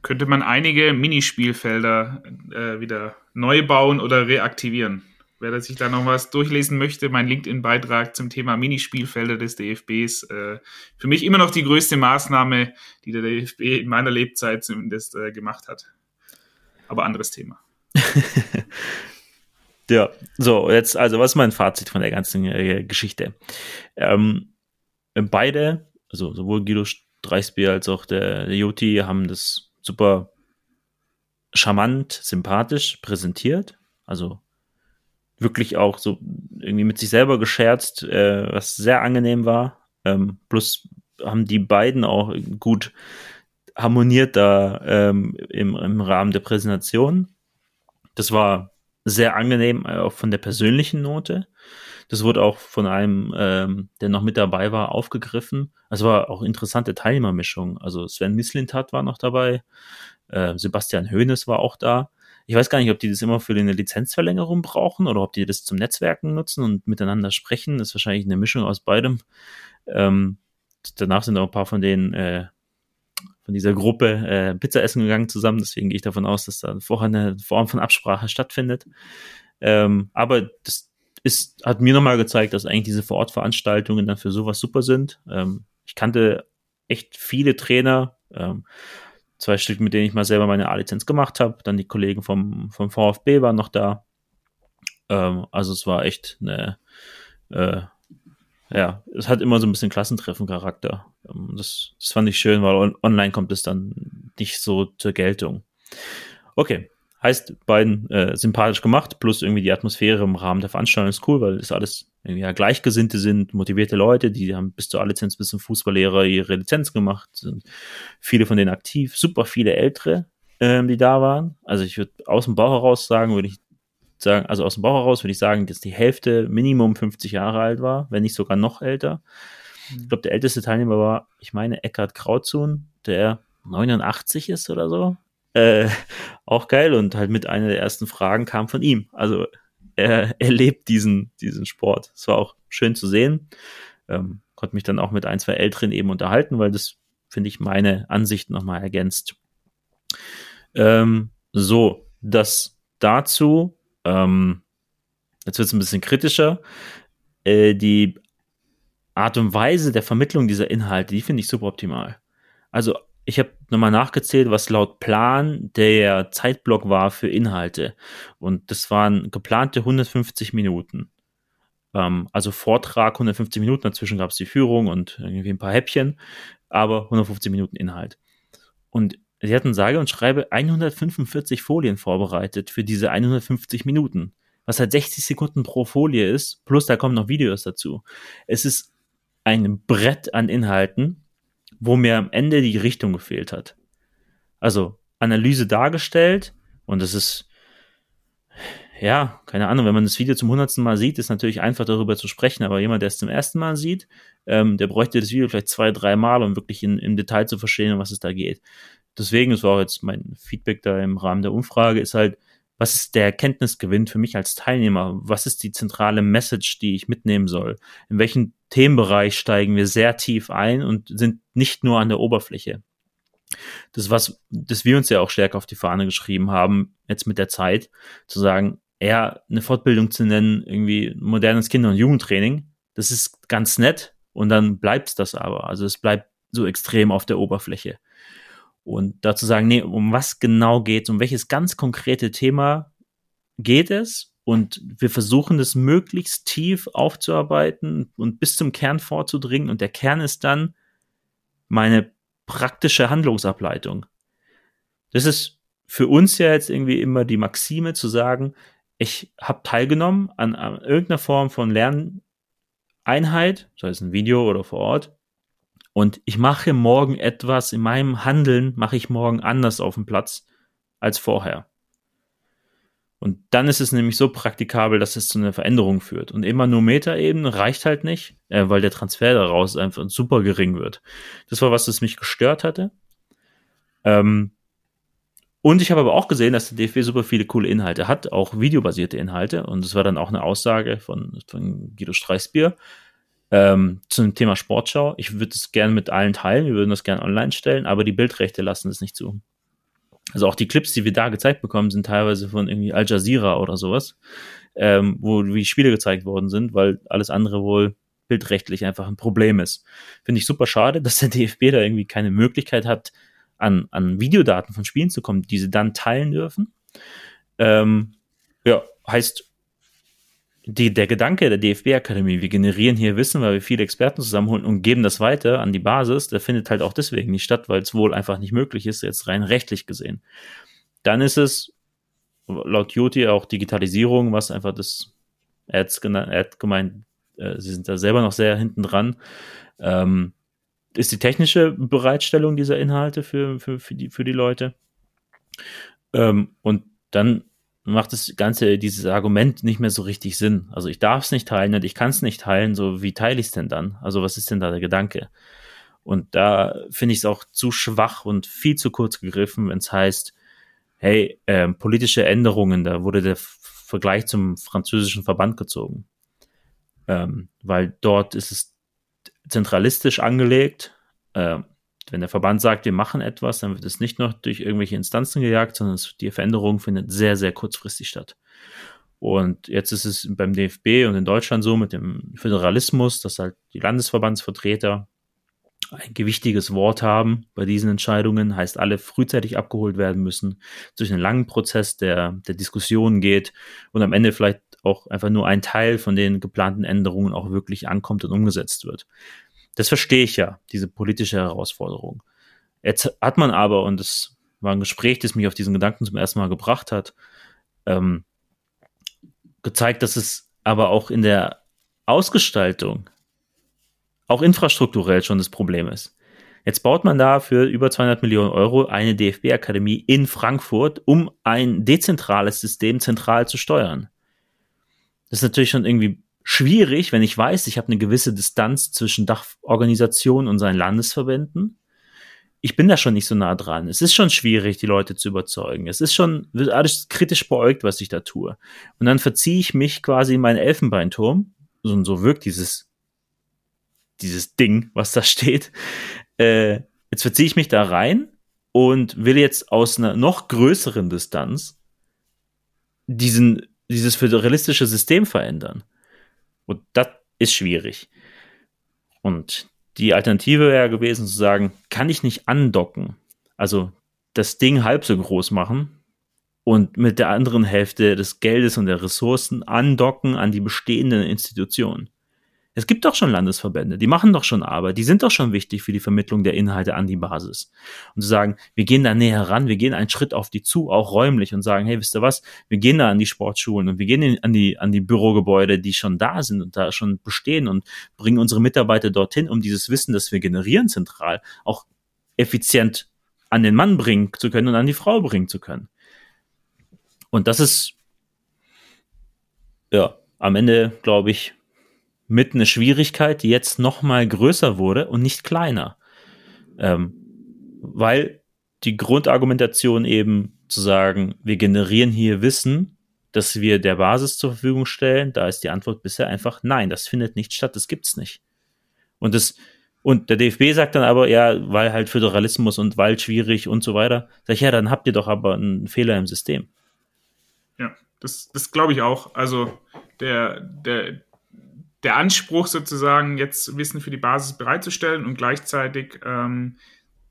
Könnte man einige Minispielfelder äh, wieder neu bauen oder reaktivieren? Wer sich da noch was durchlesen möchte, mein LinkedIn-Beitrag zum Thema Minispielfelder des DFBs. Äh, für mich immer noch die größte Maßnahme, die der DFB in meiner Lebzeit zumindest äh, gemacht hat. Aber anderes Thema.
Ja, so, jetzt, also, was ist mein Fazit von der ganzen äh, Geschichte? Ähm, beide, also sowohl Guido Streisbier als auch der, der Joti, haben das super charmant, sympathisch präsentiert. Also wirklich auch so irgendwie mit sich selber gescherzt, äh, was sehr angenehm war. Ähm, plus haben die beiden auch gut harmoniert da ähm, im, im Rahmen der Präsentation. Das war sehr angenehm, äh, auch von der persönlichen Note. Das wurde auch von einem, ähm, der noch mit dabei war, aufgegriffen. Also war auch interessante Teilnehmermischung. Also Sven Mislintat war noch dabei, äh, Sebastian Hoeneß war auch da. Ich weiß gar nicht, ob die das immer für eine Lizenzverlängerung brauchen oder ob die das zum Netzwerken nutzen und miteinander sprechen. Das ist wahrscheinlich eine Mischung aus beidem. Ähm, danach sind auch ein paar von denen äh, von dieser Gruppe äh, Pizza essen gegangen zusammen. Deswegen gehe ich davon aus, dass da vorher eine Form von Absprache stattfindet. Ähm, aber das ist, hat mir nochmal gezeigt, dass eigentlich diese Vorortveranstaltungen dann für sowas super sind. Ähm, ich kannte echt viele Trainer, ähm, zwei Stück, mit denen ich mal selber meine A-Lizenz gemacht habe. Dann die Kollegen vom, vom VfB waren noch da. Ähm, also es war echt eine, äh, ja, es hat immer so ein bisschen Klassentreffen-Charakter. Ähm, das, das fand ich schön, weil on online kommt es dann nicht so zur Geltung. Okay, heißt beiden äh, sympathisch gemacht, plus irgendwie die Atmosphäre im Rahmen der Veranstaltung ist cool, weil es alles irgendwie ja, Gleichgesinnte sind, motivierte Leute, die haben bis zur A-Lizenz, bis zum Fußballlehrer ihre Lizenz gemacht, sind viele von denen aktiv, super viele Ältere, ähm, die da waren. Also ich würde aus dem Bauch heraus sagen, würde ich sagen, also aus dem Bauch heraus würde ich sagen, dass die Hälfte Minimum 50 Jahre alt war, wenn nicht sogar noch älter. Ich glaube, der älteste Teilnehmer war, ich meine, Eckhard Krautzuhn, der 89 ist oder so. Äh, auch geil und halt mit einer der ersten Fragen kam von ihm. Also er, er lebt diesen, diesen Sport. Es war auch schön zu sehen. Ähm, konnte mich dann auch mit ein, zwei Älteren eben unterhalten, weil das, finde ich, meine Ansicht nochmal ergänzt. Ähm, so, das dazu. Ähm, jetzt wird es ein bisschen kritischer. Äh, die Art und Weise der Vermittlung dieser Inhalte, die finde ich super optimal. Also ich habe nochmal nachgezählt, was laut Plan der Zeitblock war für Inhalte. Und das waren geplante 150 Minuten. Ähm, also Vortrag 150 Minuten, dazwischen gab es die Führung und irgendwie ein paar Häppchen, aber 150 Minuten Inhalt. Und sie hatten sage und schreibe 145 Folien vorbereitet für diese 150 Minuten. Was halt 60 Sekunden pro Folie ist, plus da kommen noch Videos dazu. Es ist ein Brett an Inhalten wo mir am Ende die Richtung gefehlt hat. Also Analyse dargestellt und es ist, ja, keine Ahnung, wenn man das Video zum hundertsten Mal sieht, ist natürlich einfach darüber zu sprechen, aber jemand, der es zum ersten Mal sieht, ähm, der bräuchte das Video vielleicht zwei, drei Mal, um wirklich in, im Detail zu verstehen, um was es da geht. Deswegen, das war auch jetzt mein Feedback da im Rahmen der Umfrage, ist halt, was ist der Erkenntnisgewinn für mich als Teilnehmer? Was ist die zentrale Message, die ich mitnehmen soll? In welchen Themenbereich steigen wir sehr tief ein und sind nicht nur an der Oberfläche? Das, was, das wir uns ja auch stärker auf die Fahne geschrieben haben, jetzt mit der Zeit, zu sagen, eher eine Fortbildung zu nennen, irgendwie modernes Kinder- und Jugendtraining, das ist ganz nett und dann bleibt das aber. Also es bleibt so extrem auf der Oberfläche. Und dazu sagen, nee, um was genau geht um welches ganz konkrete Thema geht es? Und wir versuchen das möglichst tief aufzuarbeiten und bis zum Kern vorzudringen. Und der Kern ist dann meine praktische Handlungsableitung. Das ist für uns ja jetzt irgendwie immer die Maxime zu sagen, ich habe teilgenommen an, an, irgendeiner Form von Lerneinheit, sei es ein Video oder vor Ort, und ich mache morgen etwas, in meinem Handeln mache ich morgen anders auf dem Platz als vorher. Und dann ist es nämlich so praktikabel, dass es zu einer Veränderung führt. Und immer nur Metaebene reicht halt nicht, äh, weil der Transfer daraus einfach super gering wird. Das war was, das mich gestört hatte. Ähm, und ich habe aber auch gesehen, dass der DFB super viele coole Inhalte hat, auch videobasierte Inhalte. Und das war dann auch eine Aussage von, von Guido Streisbier, ähm, zum Thema Sportschau. Ich würde es gerne mit allen teilen, wir würden das gerne online stellen, aber die Bildrechte lassen es nicht zu. Also auch die Clips, die wir da gezeigt bekommen, sind teilweise von irgendwie Al Jazeera oder sowas, ähm, wo wie Spiele gezeigt worden sind, weil alles andere wohl bildrechtlich einfach ein Problem ist. Finde ich super schade, dass der DFB da irgendwie keine Möglichkeit hat, an, an Videodaten von Spielen zu kommen, die sie dann teilen dürfen. Ähm, ja, heißt die, der Gedanke der DFB-Akademie, wir generieren hier Wissen, weil wir viele Experten zusammenholen und geben das weiter an die Basis, der findet halt auch deswegen nicht statt, weil es wohl einfach nicht möglich ist, jetzt rein rechtlich gesehen. Dann ist es laut Joti auch Digitalisierung, was einfach das, er hat gemeint, äh, sie sind da selber noch sehr hinten dran. Ähm, ist die technische Bereitstellung dieser Inhalte für, für, für, die, für die Leute. Ähm, und dann macht das Ganze, dieses Argument nicht mehr so richtig Sinn. Also ich darf es nicht teilen und ich kann es nicht teilen, so wie teile ich es denn dann? Also was ist denn da der Gedanke? Und da finde ich es auch zu schwach und viel zu kurz gegriffen, wenn es heißt, hey, äh, politische Änderungen, da wurde der Vergleich zum französischen Verband gezogen. Ähm, weil dort ist es zentralistisch angelegt. Äh, wenn der Verband sagt, wir machen etwas, dann wird es nicht noch durch irgendwelche Instanzen gejagt, sondern es, die Veränderung findet sehr, sehr kurzfristig statt. Und jetzt ist es beim DFB und in Deutschland so mit dem Föderalismus, dass halt die Landesverbandsvertreter ein gewichtiges Wort haben bei diesen Entscheidungen, heißt alle frühzeitig abgeholt werden müssen, durch einen langen Prozess der, der Diskussion geht und am Ende vielleicht auch einfach nur ein Teil von den geplanten Änderungen auch wirklich ankommt und umgesetzt wird. Das verstehe ich ja, diese politische Herausforderung. Jetzt hat man aber, und das war ein Gespräch, das mich auf diesen Gedanken zum ersten Mal gebracht hat, ähm, gezeigt, dass es aber auch in der Ausgestaltung, auch infrastrukturell schon das Problem ist. Jetzt baut man da für über 200 Millionen Euro eine DFB-Akademie in Frankfurt, um ein dezentrales System zentral zu steuern. Das ist natürlich schon irgendwie schwierig, wenn ich weiß, ich habe eine gewisse Distanz zwischen Dachorganisationen und seinen Landesverbänden. Ich bin da schon nicht so nah dran. Es ist schon schwierig, die Leute zu überzeugen. Es ist schon wird alles kritisch beäugt, was ich da tue. Und dann verziehe ich mich quasi in meinen Elfenbeinturm. So, so wirkt dieses, dieses Ding, was da steht. Äh, jetzt verziehe ich mich da rein und will jetzt aus einer noch größeren Distanz diesen, dieses föderalistische System verändern. Und das ist schwierig. Und die Alternative wäre gewesen zu sagen, kann ich nicht andocken? Also das Ding halb so groß machen und mit der anderen Hälfte des Geldes und der Ressourcen andocken an die bestehenden Institutionen. Es gibt doch schon Landesverbände, die machen doch schon Arbeit, die sind doch schon wichtig für die Vermittlung der Inhalte an die Basis. Und zu sagen, wir gehen da näher ran, wir gehen einen Schritt auf die zu, auch räumlich und sagen, hey, wisst ihr was, wir gehen da an die Sportschulen und wir gehen an die, an die Bürogebäude, die schon da sind und da schon bestehen und bringen unsere Mitarbeiter dorthin, um dieses Wissen, das wir generieren zentral, auch effizient an den Mann bringen zu können und an die Frau bringen zu können. Und das ist, ja, am Ende, glaube ich, mit einer Schwierigkeit, die jetzt noch mal größer wurde und nicht kleiner. Ähm, weil die Grundargumentation eben zu sagen, wir generieren hier Wissen, das wir der Basis zur Verfügung stellen, da ist die Antwort bisher einfach nein, das findet nicht statt, das gibt's nicht. Und das, und der DFB sagt dann aber, ja, weil halt Föderalismus und weil schwierig und so weiter. Sag ich, ja, dann habt ihr doch aber einen Fehler im System.
Ja, das, das glaube ich auch. Also der, der, der Anspruch sozusagen, jetzt Wissen für die Basis bereitzustellen und gleichzeitig ähm,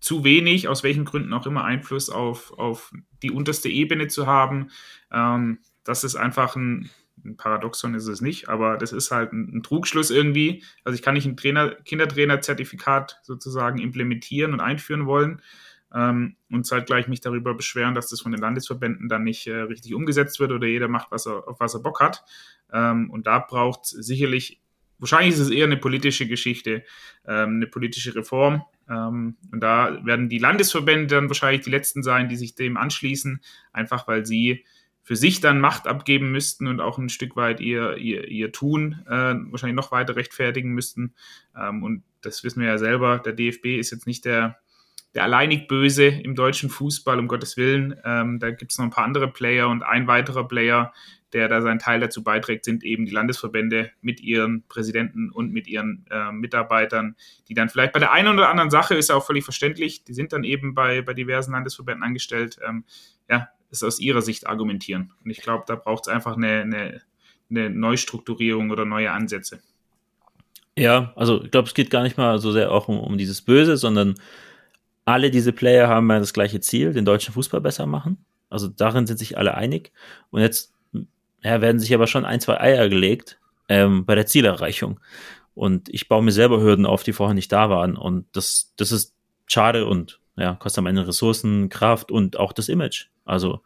zu wenig, aus welchen Gründen auch immer, Einfluss auf, auf die unterste Ebene zu haben. Ähm, das ist einfach ein, ein, Paradoxon ist es nicht, aber das ist halt ein, ein Trugschluss irgendwie. Also ich kann nicht ein Trainer, Kindertrainer-Zertifikat sozusagen implementieren und einführen wollen ähm, und zeitgleich mich darüber beschweren, dass das von den Landesverbänden dann nicht äh, richtig umgesetzt wird oder jeder macht, was er, auf was er Bock hat. Ähm, und da braucht sicherlich wahrscheinlich ist es eher eine politische Geschichte, ähm, eine politische Reform. Ähm, und da werden die Landesverbände dann wahrscheinlich die letzten sein, die sich dem anschließen, einfach weil sie für sich dann Macht abgeben müssten und auch ein Stück weit ihr, ihr, ihr Tun äh, wahrscheinlich noch weiter rechtfertigen müssten. Ähm, und das wissen wir ja selber, der DFB ist jetzt nicht der, der alleinig Böse im deutschen Fußball, um Gottes Willen. Ähm, da gibt es noch ein paar andere Player und ein weiterer Player, der da seinen Teil dazu beiträgt, sind eben die Landesverbände mit ihren Präsidenten und mit ihren äh, Mitarbeitern, die dann vielleicht bei der einen oder anderen Sache, ist ja auch völlig verständlich, die sind dann eben bei, bei diversen Landesverbänden angestellt, ähm, ja, ist aus ihrer Sicht argumentieren. Und ich glaube, da braucht es einfach eine, eine, eine Neustrukturierung oder neue Ansätze.
Ja, also ich glaube, es geht gar nicht mal so sehr auch um, um dieses Böse, sondern alle diese Player haben ja das gleiche Ziel, den deutschen Fußball besser machen. Also darin sind sich alle einig. Und jetzt ja, werden sich aber schon ein, zwei Eier gelegt ähm, bei der Zielerreichung. Und ich baue mir selber Hürden auf, die vorher nicht da waren. Und das, das ist schade und ja, kostet am Ende Ressourcen, Kraft und auch das Image. Also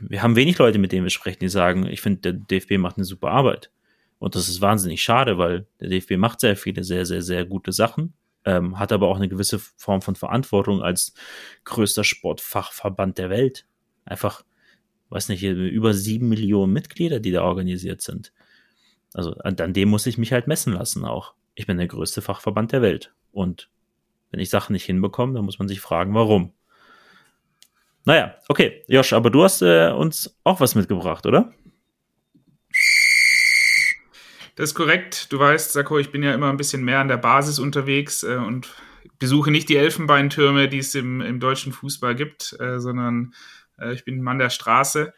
wir haben wenig Leute, mit denen wir sprechen, die sagen, ich finde, der DFB macht eine super Arbeit. Und das ist wahnsinnig schade, weil der DFB macht sehr viele, sehr, sehr, sehr gute Sachen, ähm, hat aber auch eine gewisse Form von Verantwortung als größter Sportfachverband der Welt. Einfach, weiß nicht, über sieben Millionen Mitglieder, die da organisiert sind. Also an, an dem muss ich mich halt messen lassen auch. Ich bin der größte Fachverband der Welt. Und wenn ich Sachen nicht hinbekomme, dann muss man sich fragen, warum. Naja, okay, Josh, aber du hast äh, uns auch was mitgebracht, oder?
Das ist korrekt. Du weißt, Sako, ich bin ja immer ein bisschen mehr an der Basis unterwegs äh, und besuche nicht die Elfenbeintürme, die es im, im deutschen Fußball gibt, äh, sondern ich bin Mann der Straße.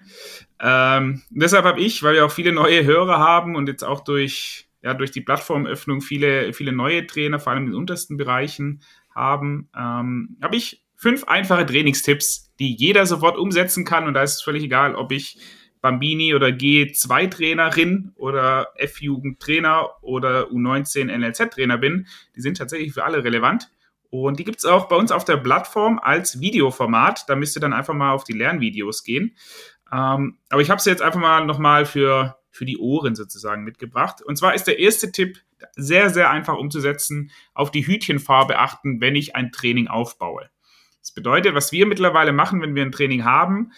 Ähm, deshalb habe ich, weil wir auch viele neue Hörer haben und jetzt auch durch, ja, durch die Plattformöffnung viele, viele neue Trainer, vor allem in den untersten Bereichen haben, ähm, habe ich fünf einfache Trainingstipps, die jeder sofort umsetzen kann. Und da ist es völlig egal, ob ich Bambini oder G2-Trainerin oder F-Jugend-Trainer oder U19 NLZ-Trainer bin. Die sind tatsächlich für alle relevant. Und die gibt's auch bei uns auf der Plattform als Videoformat. Da müsst ihr dann einfach mal auf die Lernvideos gehen. Ähm, aber ich habe sie jetzt einfach mal nochmal für, für die Ohren sozusagen mitgebracht. Und zwar ist der erste Tipp sehr, sehr einfach umzusetzen. Auf die Hütchenfarbe achten, wenn ich ein Training aufbaue. Das bedeutet, was wir mittlerweile machen, wenn wir ein Training haben,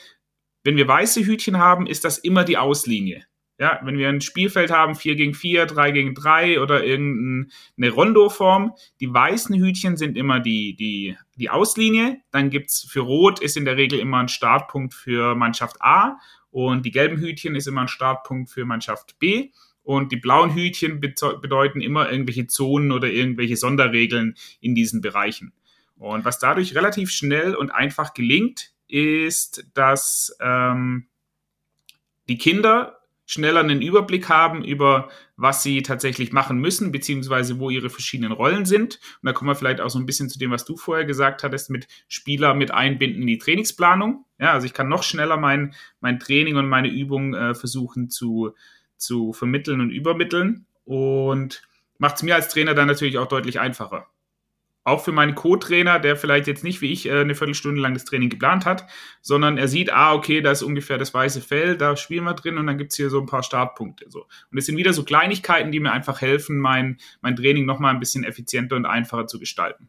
wenn wir weiße Hütchen haben, ist das immer die Auslinie. Ja, wenn wir ein Spielfeld haben, 4 gegen 4, 3 gegen 3 oder irgendeine Rondo-Form, die weißen Hütchen sind immer die, die, die Auslinie. Dann gibt's für Rot ist in der Regel immer ein Startpunkt für Mannschaft A und die gelben Hütchen ist immer ein Startpunkt für Mannschaft B. Und die blauen Hütchen bedeuten immer irgendwelche Zonen oder irgendwelche Sonderregeln in diesen Bereichen. Und was dadurch relativ schnell und einfach gelingt, ist, dass ähm, die Kinder schneller einen Überblick haben über, was sie tatsächlich machen müssen, beziehungsweise wo ihre verschiedenen Rollen sind. Und da kommen wir vielleicht auch so ein bisschen zu dem, was du vorher gesagt hattest, mit Spieler mit einbinden in die Trainingsplanung. Ja, also ich kann noch schneller mein, mein Training und meine Übung äh, versuchen zu, zu vermitteln und übermitteln. Und macht es mir als Trainer dann natürlich auch deutlich einfacher auch für meinen Co-Trainer, der vielleicht jetzt nicht wie ich äh, eine Viertelstunde lang das Training geplant hat, sondern er sieht, ah, okay, da ist ungefähr das weiße Feld, da spielen wir drin und dann gibt's hier so ein paar Startpunkte. So. Und es sind wieder so Kleinigkeiten, die mir einfach helfen, mein, mein Training nochmal ein bisschen effizienter und einfacher zu gestalten.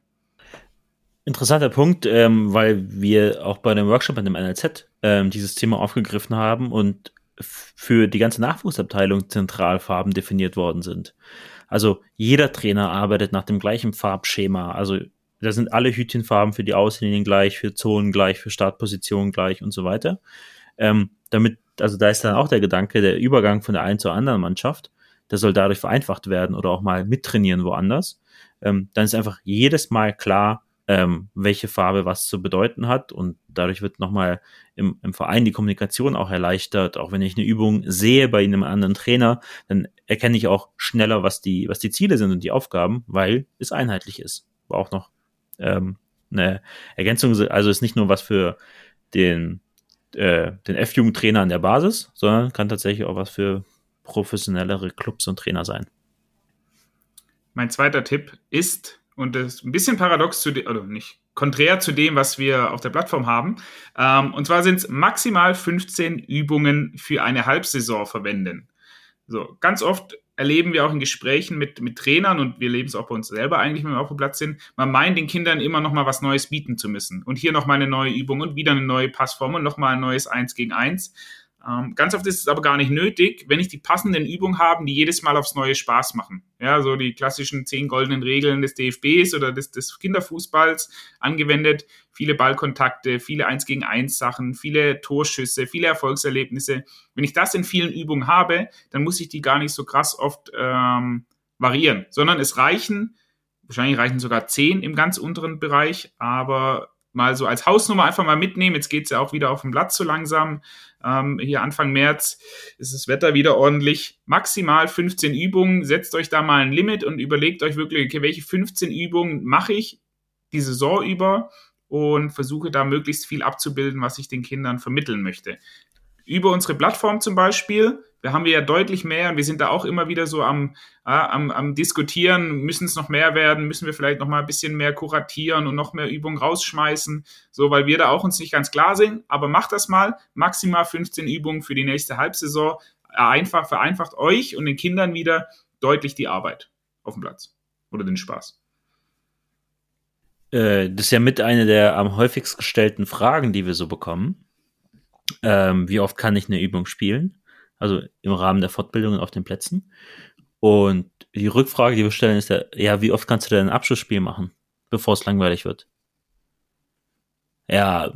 Interessanter Punkt, ähm, weil wir auch bei dem Workshop an dem NLZ ähm, dieses Thema aufgegriffen haben und für die ganze Nachwuchsabteilung Zentralfarben definiert worden sind. Also jeder Trainer arbeitet nach dem gleichen Farbschema. Also da sind alle Hütchenfarben für die Auslinien gleich, für Zonen gleich, für Startpositionen gleich und so weiter. Ähm, damit, also da ist dann auch der Gedanke, der Übergang von der einen zur anderen Mannschaft, der soll dadurch vereinfacht werden oder auch mal mittrainieren woanders. Ähm, dann ist einfach jedes Mal klar, ähm, welche Farbe was zu bedeuten hat. Und dadurch wird nochmal im, im Verein die Kommunikation auch erleichtert. Auch wenn ich eine Übung sehe bei einem anderen Trainer, dann erkenne ich auch schneller, was die, was die Ziele sind und die Aufgaben, weil es einheitlich ist. War auch noch ähm, eine Ergänzung, also ist nicht nur was für den, äh, den F-Jugendtrainer an der Basis, sondern kann tatsächlich auch was für professionellere Clubs und Trainer sein.
Mein zweiter Tipp ist, und das ist ein bisschen paradox zu dem, oder nicht, konträr zu dem, was wir auf der Plattform haben. Ähm, und zwar sind es maximal 15 Übungen für eine Halbsaison verwenden. So, ganz oft erleben wir auch in Gesprächen mit, mit Trainern und wir erleben es auch bei uns selber eigentlich, wenn wir auf dem Platz sind. Man meint den Kindern immer noch mal was Neues bieten zu müssen. Und hier noch mal eine neue Übung und wieder eine neue Passform und noch mal ein neues Eins gegen Eins. Ähm, ganz oft ist es aber gar nicht nötig, wenn ich die passenden Übungen habe, die jedes Mal aufs neue Spaß machen. Ja, so die klassischen zehn goldenen Regeln des DFBs oder des, des Kinderfußballs angewendet. Viele Ballkontakte, viele Eins gegen Eins Sachen, viele Torschüsse, viele Erfolgserlebnisse. Wenn ich das in vielen Übungen habe, dann muss ich die gar nicht so krass oft ähm, variieren, sondern es reichen, wahrscheinlich reichen sogar zehn im ganz unteren Bereich, aber mal so als Hausnummer einfach mal mitnehmen. Jetzt geht's ja auch wieder auf dem Platz so langsam. Ähm, hier Anfang März ist das Wetter wieder ordentlich. Maximal 15 Übungen. Setzt euch da mal ein Limit und überlegt euch wirklich, okay, welche 15 Übungen mache ich die Saison über und versuche da möglichst viel abzubilden, was ich den Kindern vermitteln möchte. über unsere Plattform zum Beispiel. Wir haben wir ja deutlich mehr und wir sind da auch immer wieder so am, äh, am, am diskutieren, müssen es noch mehr werden, müssen wir vielleicht noch mal ein bisschen mehr kuratieren und noch mehr Übungen rausschmeißen, so weil wir da auch uns nicht ganz klar sind. Aber macht das mal, maximal 15 Übungen für die nächste Halbsaison. Einfach vereinfacht euch und den Kindern wieder deutlich die Arbeit auf dem Platz oder den Spaß.
Äh, das ist ja mit einer der am häufigst gestellten Fragen, die wir so bekommen. Ähm, wie oft kann ich eine Übung spielen? Also im Rahmen der Fortbildungen auf den Plätzen. Und die Rückfrage, die wir stellen, ist ja, ja, wie oft kannst du denn ein Abschlussspiel machen, bevor es langweilig wird? Ja,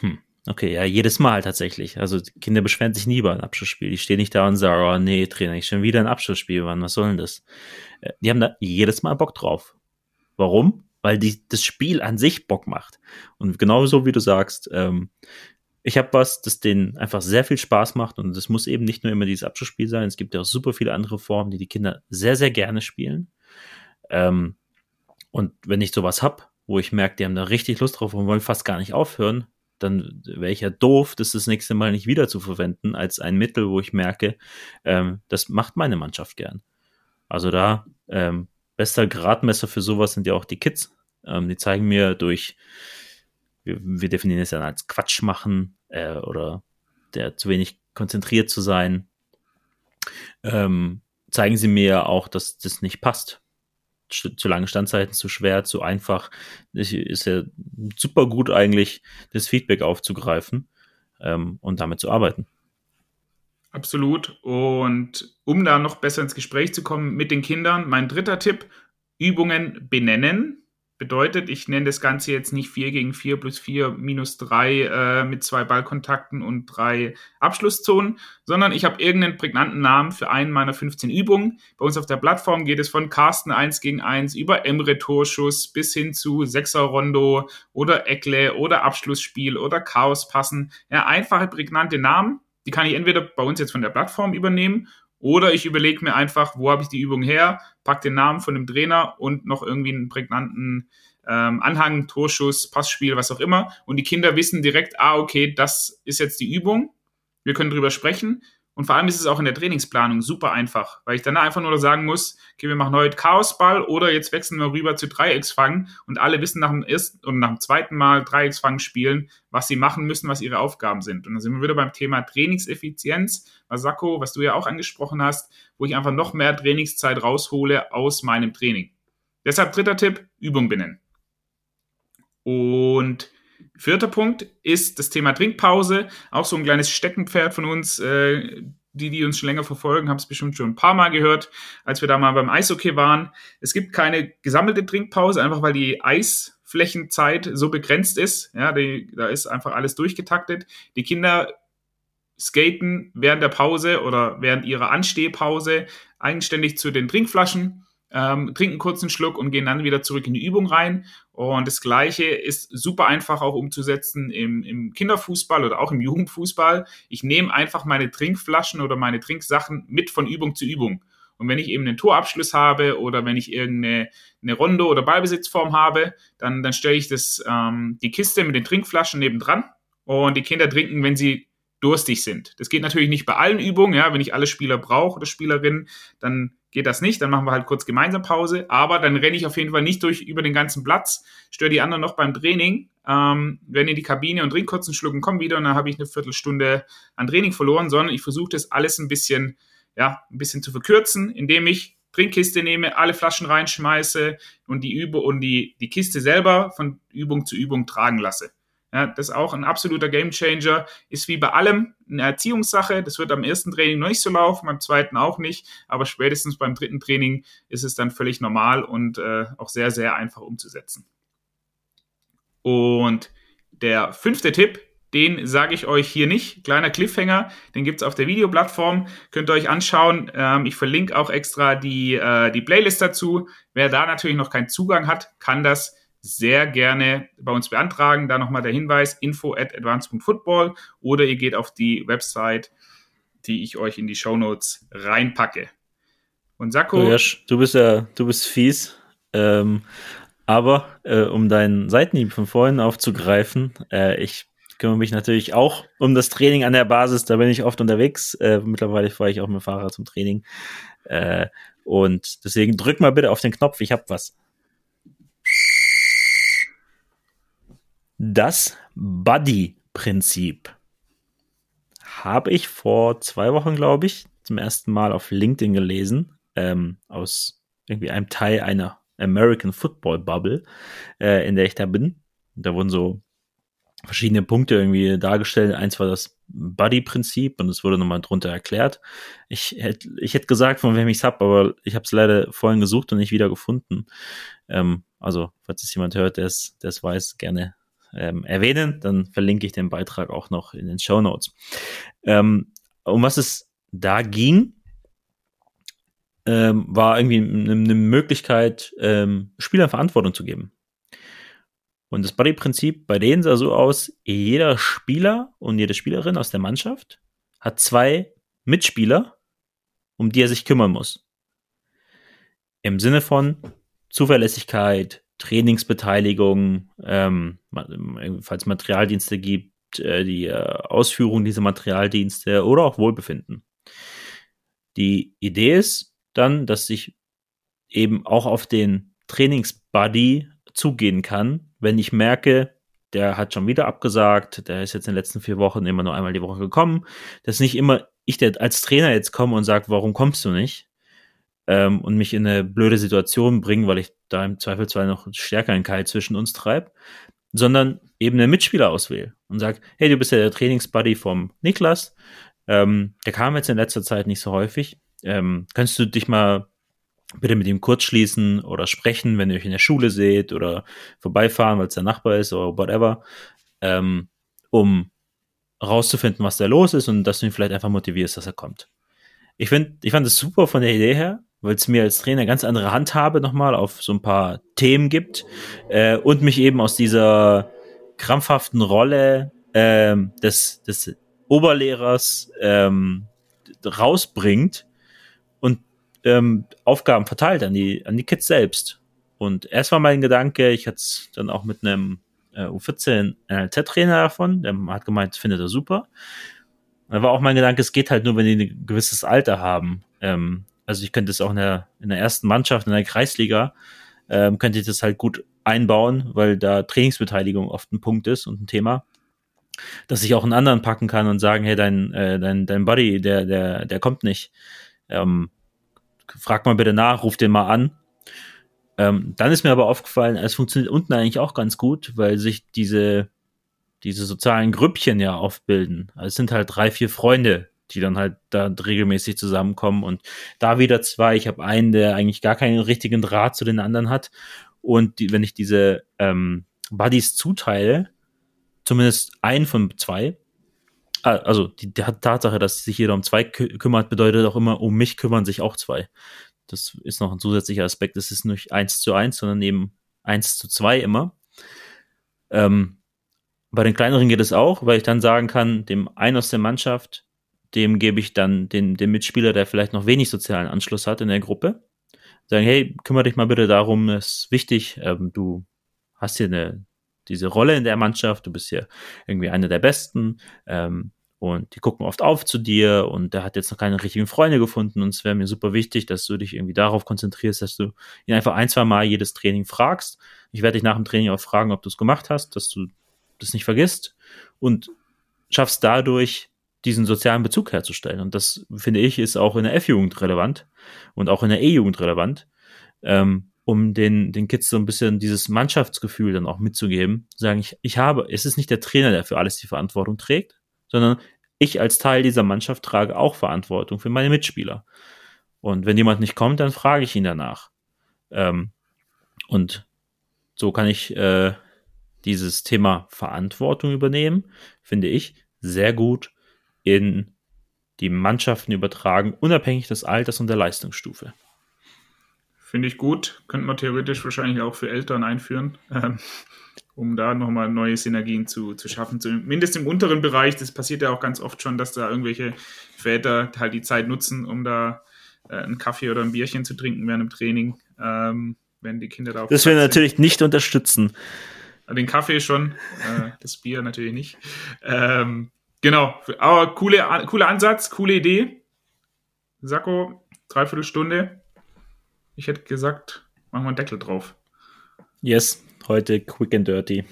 hm, okay, ja, jedes Mal tatsächlich. Also Kinder beschweren sich nie über ein Abschlussspiel. Die stehen nicht da und sagen, oh nee, Trainer, ich schon wieder ein Abschlussspiel, Mann, was soll denn das? Äh, die haben da jedes Mal Bock drauf. Warum? Weil die, das Spiel an sich Bock macht. Und genauso wie du sagst, ähm, ich habe was, das denen einfach sehr viel Spaß macht und es muss eben nicht nur immer dieses Abschlussspiel sein. Es gibt ja auch super viele andere Formen, die die Kinder sehr, sehr gerne spielen. Ähm, und wenn ich sowas hab, wo ich merke, die haben da richtig Lust drauf und wollen fast gar nicht aufhören, dann wäre ich ja doof, das das nächste Mal nicht wieder zu verwenden als ein Mittel, wo ich merke, ähm, das macht meine Mannschaft gern. Also da ähm, bester Gradmesser für sowas sind ja auch die Kids. Ähm, die zeigen mir durch, wir, wir definieren es dann als Quatsch machen, äh, oder der zu wenig konzentriert zu sein, ähm, zeigen sie mir auch, dass das nicht passt. Zu lange Standzeiten, zu schwer, zu einfach. Es ist ja super gut eigentlich, das Feedback aufzugreifen ähm, und damit zu arbeiten.
Absolut. Und um da noch besser ins Gespräch zu kommen mit den Kindern, mein dritter Tipp, Übungen benennen. Bedeutet, ich nenne das Ganze jetzt nicht 4 gegen 4 plus 4 minus 3 äh, mit zwei Ballkontakten und drei Abschlusszonen, sondern ich habe irgendeinen prägnanten Namen für einen meiner 15 Übungen. Bei uns auf der Plattform geht es von Carsten 1 gegen 1 über Emre Torschuss bis hin zu Sechser Rondo oder Eckle oder Abschlussspiel oder Chaos passen. Ja, einfache prägnante Namen. Die kann ich entweder bei uns jetzt von der Plattform übernehmen oder ich überlege mir einfach, wo habe ich die Übung her, pack den Namen von dem Trainer und noch irgendwie einen prägnanten ähm, Anhang, Torschuss, Passspiel, was auch immer. Und die Kinder wissen direkt, ah, okay, das ist jetzt die Übung. Wir können drüber sprechen. Und vor allem ist es auch in der Trainingsplanung super einfach, weil ich dann einfach nur sagen muss, okay, wir machen heute Chaosball oder jetzt wechseln wir rüber zu Dreiecksfangen und alle wissen nach dem ersten und nach dem zweiten Mal Dreiecksfangen spielen, was sie machen müssen, was ihre Aufgaben sind. Und dann sind wir wieder beim Thema Trainingseffizienz, Masako, was du ja auch angesprochen hast, wo ich einfach noch mehr Trainingszeit raushole aus meinem Training. Deshalb dritter Tipp, Übung benennen. Und Vierter Punkt ist das Thema Trinkpause. Auch so ein kleines Steckenpferd von uns. Äh, die, die uns schon länger verfolgen, haben es bestimmt schon ein paar Mal gehört, als wir da mal beim Eishockey waren. Es gibt keine gesammelte Trinkpause, einfach weil die Eisflächenzeit so begrenzt ist. Ja, die, da ist einfach alles durchgetaktet. Die Kinder skaten während der Pause oder während ihrer Anstehpause eigenständig zu den Trinkflaschen ähm, trinken kurz einen Schluck und gehen dann wieder zurück in die Übung rein. Und das Gleiche ist super einfach auch umzusetzen im, im Kinderfußball oder auch im Jugendfußball. Ich nehme einfach meine Trinkflaschen oder meine Trinksachen mit von Übung zu Übung. Und wenn ich eben einen Torabschluss habe oder wenn ich irgendeine eine Rondo- oder Ballbesitzform habe, dann, dann stelle ich das, ähm, die Kiste mit den Trinkflaschen nebendran und die Kinder trinken, wenn sie durstig sind. Das geht natürlich nicht bei allen Übungen, ja, wenn ich alle Spieler brauche oder Spielerinnen, dann geht das nicht, dann machen wir halt kurz gemeinsam Pause, aber dann renne ich auf jeden Fall nicht durch über den ganzen Platz, störe die anderen noch beim Training, ähm, renne in die Kabine und trinke kurz einen Schluck und komme wieder und dann habe ich eine Viertelstunde an Training verloren, sondern ich versuche das alles ein bisschen, ja, ein bisschen zu verkürzen, indem ich Trinkkiste nehme, alle Flaschen reinschmeiße und die Übe und die, die Kiste selber von Übung zu Übung tragen lasse. Ja, das ist auch ein absoluter Gamechanger. Ist wie bei allem eine Erziehungssache. Das wird am ersten Training noch nicht so laufen, beim zweiten auch nicht. Aber spätestens beim dritten Training ist es dann völlig normal und äh, auch sehr, sehr einfach umzusetzen. Und der fünfte Tipp, den sage ich euch hier nicht. Kleiner Cliffhanger, den gibt es auf der Videoplattform. Könnt ihr euch anschauen. Ähm, ich verlinke auch extra die, äh, die Playlist dazu. Wer da natürlich noch keinen Zugang hat, kann das sehr gerne bei uns beantragen. Da nochmal der Hinweis, info at advanced.football oder ihr geht auf die Website, die ich euch in die Show Notes reinpacke. Und Sakko.
Oh, du bist ja, du bist fies. Ähm, aber äh, um deinen Seitenhieb von vorhin aufzugreifen, äh, ich kümmere mich natürlich auch um das Training an der Basis. Da bin ich oft unterwegs. Äh, mittlerweile fahre ich auch mit dem Fahrrad zum Training. Äh, und deswegen drück mal bitte auf den Knopf. Ich hab was. Das Buddy-Prinzip habe ich vor zwei Wochen, glaube ich, zum ersten Mal auf LinkedIn gelesen. Ähm, aus irgendwie einem Teil einer American Football Bubble, äh, in der ich da bin. Da wurden so verschiedene Punkte irgendwie dargestellt. Eins war das Buddy-Prinzip und es wurde nochmal drunter erklärt. Ich hätte ich hätte gesagt, von wem ich es habe, aber ich habe es leider vorhin gesucht und nicht wieder gefunden. Ähm, also, falls es jemand hört, der es weiß, gerne ähm, erwähnen. Dann verlinke ich den Beitrag auch noch in den Show Notes. Ähm, um was es da ging, ähm, war irgendwie eine, Möglichkeit, ähm, Spielern Verantwortung zu geben. Und das Buddy-Prinzip bei denen sah so aus, jeder Spieler und jede Spielerin aus der Mannschaft hat zwei Mitspieler, um die er sich kümmern muss. Im Sinne von Zuverlässigkeit, Trainingsbeteiligung, ähm, falls Materialdienste gibt, äh, die äh, Ausführung dieser Materialdienste oder auch Wohlbefinden. Die Idee ist dann, dass ich eben auch auf den Trainingsbuddy zugehen kann, wenn ich merke, der hat schon wieder abgesagt, der ist jetzt in den letzten vier Wochen immer nur einmal die Woche gekommen, dass nicht immer ich der als Trainer jetzt komme und sage, warum kommst du nicht? Ähm, und mich in eine blöde Situation bringen, weil ich da im Zweifelsfall noch stärker einen Keil zwischen uns treibe, sondern eben einen Mitspieler auswähle und sage, hey, du bist ja der Trainingsbuddy vom Niklas, ähm, der kam jetzt in letzter Zeit nicht so häufig, ähm, kannst du dich mal bitte mit ihm kurz schließen oder sprechen, wenn ihr euch in der Schule seht oder vorbeifahren, weil es der Nachbar ist oder whatever, ähm, um rauszufinden, was da los ist und dass du ihn vielleicht einfach motivierst, dass er kommt. Ich finde, ich fand es super von der Idee her, weil es mir als Trainer ganz andere Handhabe nochmal auf so ein paar Themen gibt äh, und mich eben aus dieser krampfhaften Rolle ähm, des, des Oberlehrers ähm, rausbringt und ähm, Aufgaben verteilt an die, an die Kids selbst. Und erst war mein Gedanke, ich hatte es dann auch mit einem äh, U14 NLZ-Trainer davon, der hat gemeint, findet er super. Da war auch mein Gedanke, es geht halt nur, wenn die ein gewisses Alter haben. Ähm, also ich könnte es auch in der, in der ersten Mannschaft, in der Kreisliga, ähm, könnte ich das halt gut einbauen, weil da Trainingsbeteiligung oft ein Punkt ist und ein Thema. Dass ich auch einen anderen packen kann und sagen, hey, dein, äh, dein, dein Buddy, der, der, der kommt nicht. Ähm, frag mal bitte nach, ruf den mal an. Ähm, dann ist mir aber aufgefallen, es funktioniert unten eigentlich auch ganz gut, weil sich diese, diese sozialen Grüppchen ja oft bilden. Also es sind halt drei, vier Freunde, die dann halt da regelmäßig zusammenkommen und da wieder zwei. Ich habe einen, der eigentlich gar keinen richtigen Draht zu den anderen hat. Und die, wenn ich diese ähm, Buddies zuteile, zumindest ein von zwei, ah, also die, die Tatsache, dass sich jeder um zwei kü kümmert, bedeutet auch immer, um mich kümmern sich auch zwei. Das ist noch ein zusätzlicher Aspekt. Es ist nicht eins zu eins, sondern eben eins zu zwei immer. Ähm, bei den kleineren geht es auch, weil ich dann sagen kann, dem einen aus der Mannschaft, dem gebe ich dann den, den Mitspieler, der vielleicht noch wenig sozialen Anschluss hat in der Gruppe, sagen, hey, kümmere dich mal bitte darum, das ist wichtig, ähm, du hast hier eine, diese Rolle in der Mannschaft, du bist hier irgendwie einer der Besten, ähm, und die gucken oft auf zu dir und der hat jetzt noch keine richtigen Freunde gefunden und es wäre mir super wichtig, dass du dich irgendwie darauf konzentrierst, dass du ihn einfach ein, zwei Mal jedes Training fragst. Ich werde dich nach dem Training auch fragen, ob du es gemacht hast, dass du das nicht vergisst und schaffst dadurch diesen sozialen Bezug herzustellen. Und das, finde ich, ist auch in der F-Jugend relevant und auch in der E-Jugend relevant, ähm, um den, den Kids so ein bisschen dieses Mannschaftsgefühl dann auch mitzugeben. Sagen, ich, ich habe, es ist nicht der Trainer, der für alles die Verantwortung trägt, sondern ich als Teil dieser Mannschaft trage auch Verantwortung für meine Mitspieler. Und wenn jemand nicht kommt, dann frage ich ihn danach. Ähm, und so kann ich äh, dieses Thema Verantwortung übernehmen, finde ich, sehr gut in die Mannschaften übertragen, unabhängig des Alters und der Leistungsstufe.
Finde ich gut. Könnte man theoretisch wahrscheinlich auch für Eltern einführen, ähm, um da nochmal neue Synergien zu, zu schaffen. Zumindest im unteren Bereich, das passiert ja auch ganz oft schon, dass da irgendwelche Väter halt die Zeit nutzen, um da äh, einen Kaffee oder ein Bierchen zu trinken während dem Training, ähm, wenn die Kinder da auf
Das wir natürlich nicht unterstützen.
Den Kaffee schon, äh, das Bier natürlich nicht. Ähm, genau, aber coole, cooler Ansatz, coole Idee. Sakko, dreiviertel Stunde. Ich hätte gesagt, machen wir einen Deckel drauf.
Yes, heute quick and dirty.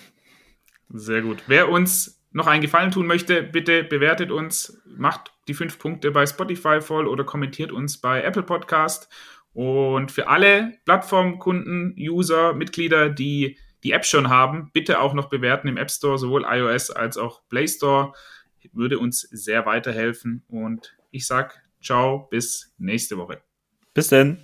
Sehr gut. Wer uns noch einen Gefallen tun möchte, bitte bewertet uns, macht die fünf Punkte bei Spotify voll oder kommentiert uns bei Apple Podcast. Und für alle Plattformkunden, User, Mitglieder, die die App schon haben, bitte auch noch bewerten im App Store, sowohl iOS als auch Play Store würde uns sehr weiterhelfen. Und ich sage ciao, bis nächste Woche.
Bis denn.